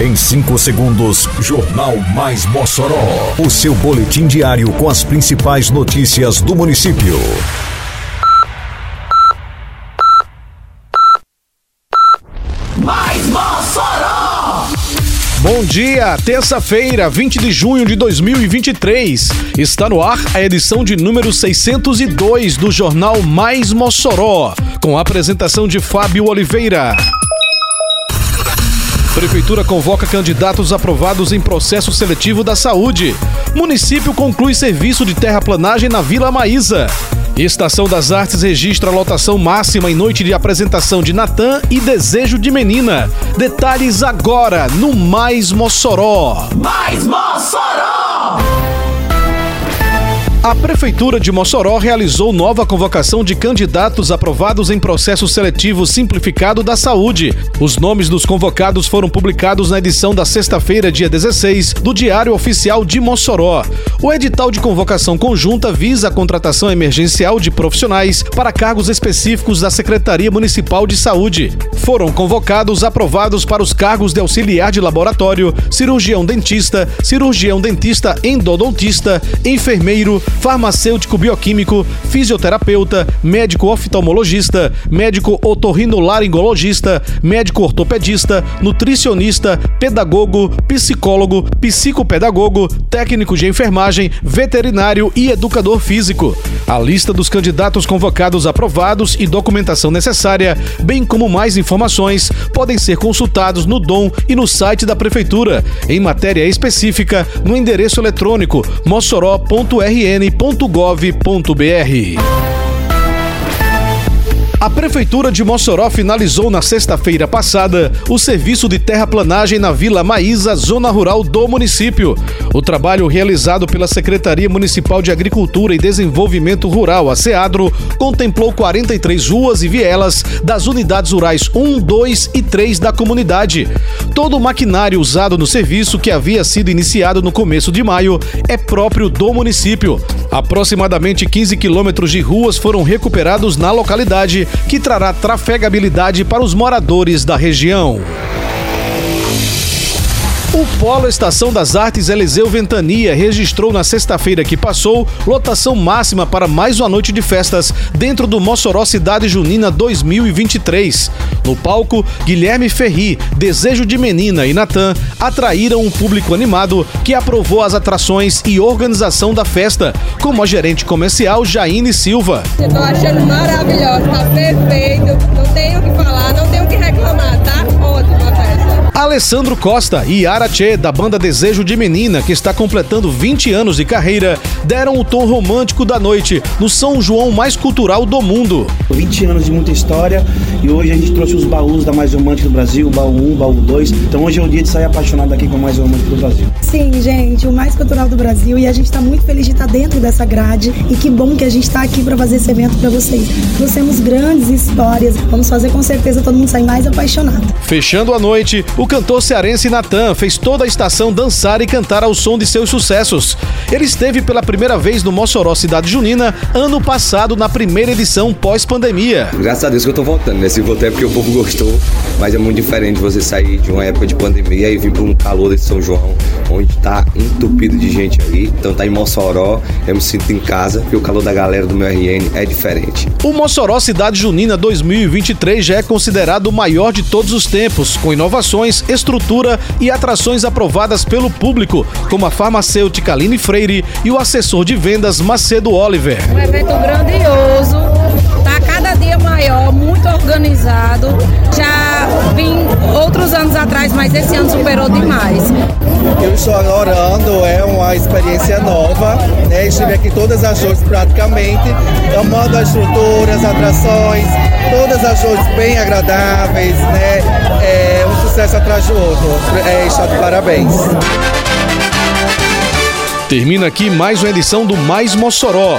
Em 5 segundos, Jornal Mais Mossoró. O seu boletim diário com as principais notícias do município. Mais Mossoró! Bom dia, terça-feira, 20 de junho de 2023. Está no ar a edição de número 602 do Jornal Mais Mossoró, com a apresentação de Fábio Oliveira. Prefeitura convoca candidatos aprovados em processo seletivo da saúde. Município conclui serviço de terraplanagem na Vila Maísa. Estação das Artes registra lotação máxima em noite de apresentação de Natan e Desejo de Menina. Detalhes agora no Mais Mossoró. Mais Mossoró! A Prefeitura de Mossoró realizou nova convocação de candidatos aprovados em processo seletivo simplificado da saúde. Os nomes dos convocados foram publicados na edição da sexta-feira, dia 16, do Diário Oficial de Mossoró. O edital de convocação conjunta visa a contratação emergencial de profissionais para cargos específicos da Secretaria Municipal de Saúde. Foram convocados aprovados para os cargos de auxiliar de laboratório, cirurgião dentista, cirurgião dentista endodontista, enfermeiro, farmacêutico bioquímico, fisioterapeuta, médico oftalmologista, médico otorrinolaringologista, médico ortopedista, nutricionista, pedagogo, psicólogo, psicopedagogo, técnico de enfermagem, veterinário e educador físico. A lista dos candidatos convocados aprovados e documentação necessária, bem como mais informações, podem ser consultados no DOM e no site da Prefeitura, em matéria específica, no endereço eletrônico mossoró.rn.gov.br. A Prefeitura de Mossoró finalizou na sexta-feira passada o serviço de terraplanagem na Vila Maísa, zona rural do município. O trabalho realizado pela Secretaria Municipal de Agricultura e Desenvolvimento Rural, a SEADRO, contemplou 43 ruas e vielas das unidades rurais 1, 2 e 3 da comunidade. Todo o maquinário usado no serviço, que havia sido iniciado no começo de maio, é próprio do município. Aproximadamente 15 quilômetros de ruas foram recuperados na localidade que trará trafegabilidade para os moradores da região. O Polo Estação das Artes Eliseu Ventania registrou na sexta-feira que passou lotação máxima para mais uma noite de festas dentro do Mossoró Cidade Junina 2023. No palco, Guilherme Ferri, Desejo de Menina e Natan atraíram um público animado que aprovou as atrações e organização da festa, como a gerente comercial Jaine Silva. Tô achando maravilhoso, tá perfeito, não tenho o que falar, não tenho o que Alessandro Costa e Yara da banda Desejo de Menina, que está completando 20 anos de carreira, deram o tom romântico da noite no São João mais cultural do mundo. 20 anos de muita história e hoje a gente trouxe os baús da mais romântica do Brasil, baú 1, baú 2. Então hoje é o dia de sair apaixonado aqui com a mais romântica do Brasil. Sim, gente, o mais cultural do Brasil e a gente está muito feliz de estar dentro dessa grade e que bom que a gente está aqui para fazer esse evento para vocês. Nós temos grandes histórias, vamos fazer com certeza todo mundo sair mais apaixonado. Fechando a noite, o cantor cearense Natan fez toda a estação dançar e cantar ao som de seus sucessos. Ele esteve pela primeira vez no Mossoró Cidade Junina ano passado na primeira edição pós-pandemia. Graças a Deus que eu tô voltando, né? Se voltei é porque o povo gostou, mas é muito diferente você sair de uma época de pandemia e vir para um calor desse São João, onde tá entupido de gente aí. Então tá em Mossoró, eu me sinto em casa, porque o calor da galera do meu RN é diferente. O Mossoró Cidade Junina 2023 já é considerado o maior de todos os tempos, com inovações, estrutura e atrações aprovadas pelo público, como a farmacêutica Aline Freire e o assessor de vendas Macedo Oliver. Um evento grandioso, maior, muito organizado. Já vim outros anos atrás, mas esse ano superou demais. Eu estou adorando, é uma experiência nova, né? Estive aqui todas as noites praticamente, amando as estruturas, as atrações, todas as noites bem agradáveis, né? É um sucesso atrás do outro. É, está de parabéns. Termina aqui mais uma edição do Mais Mossoró,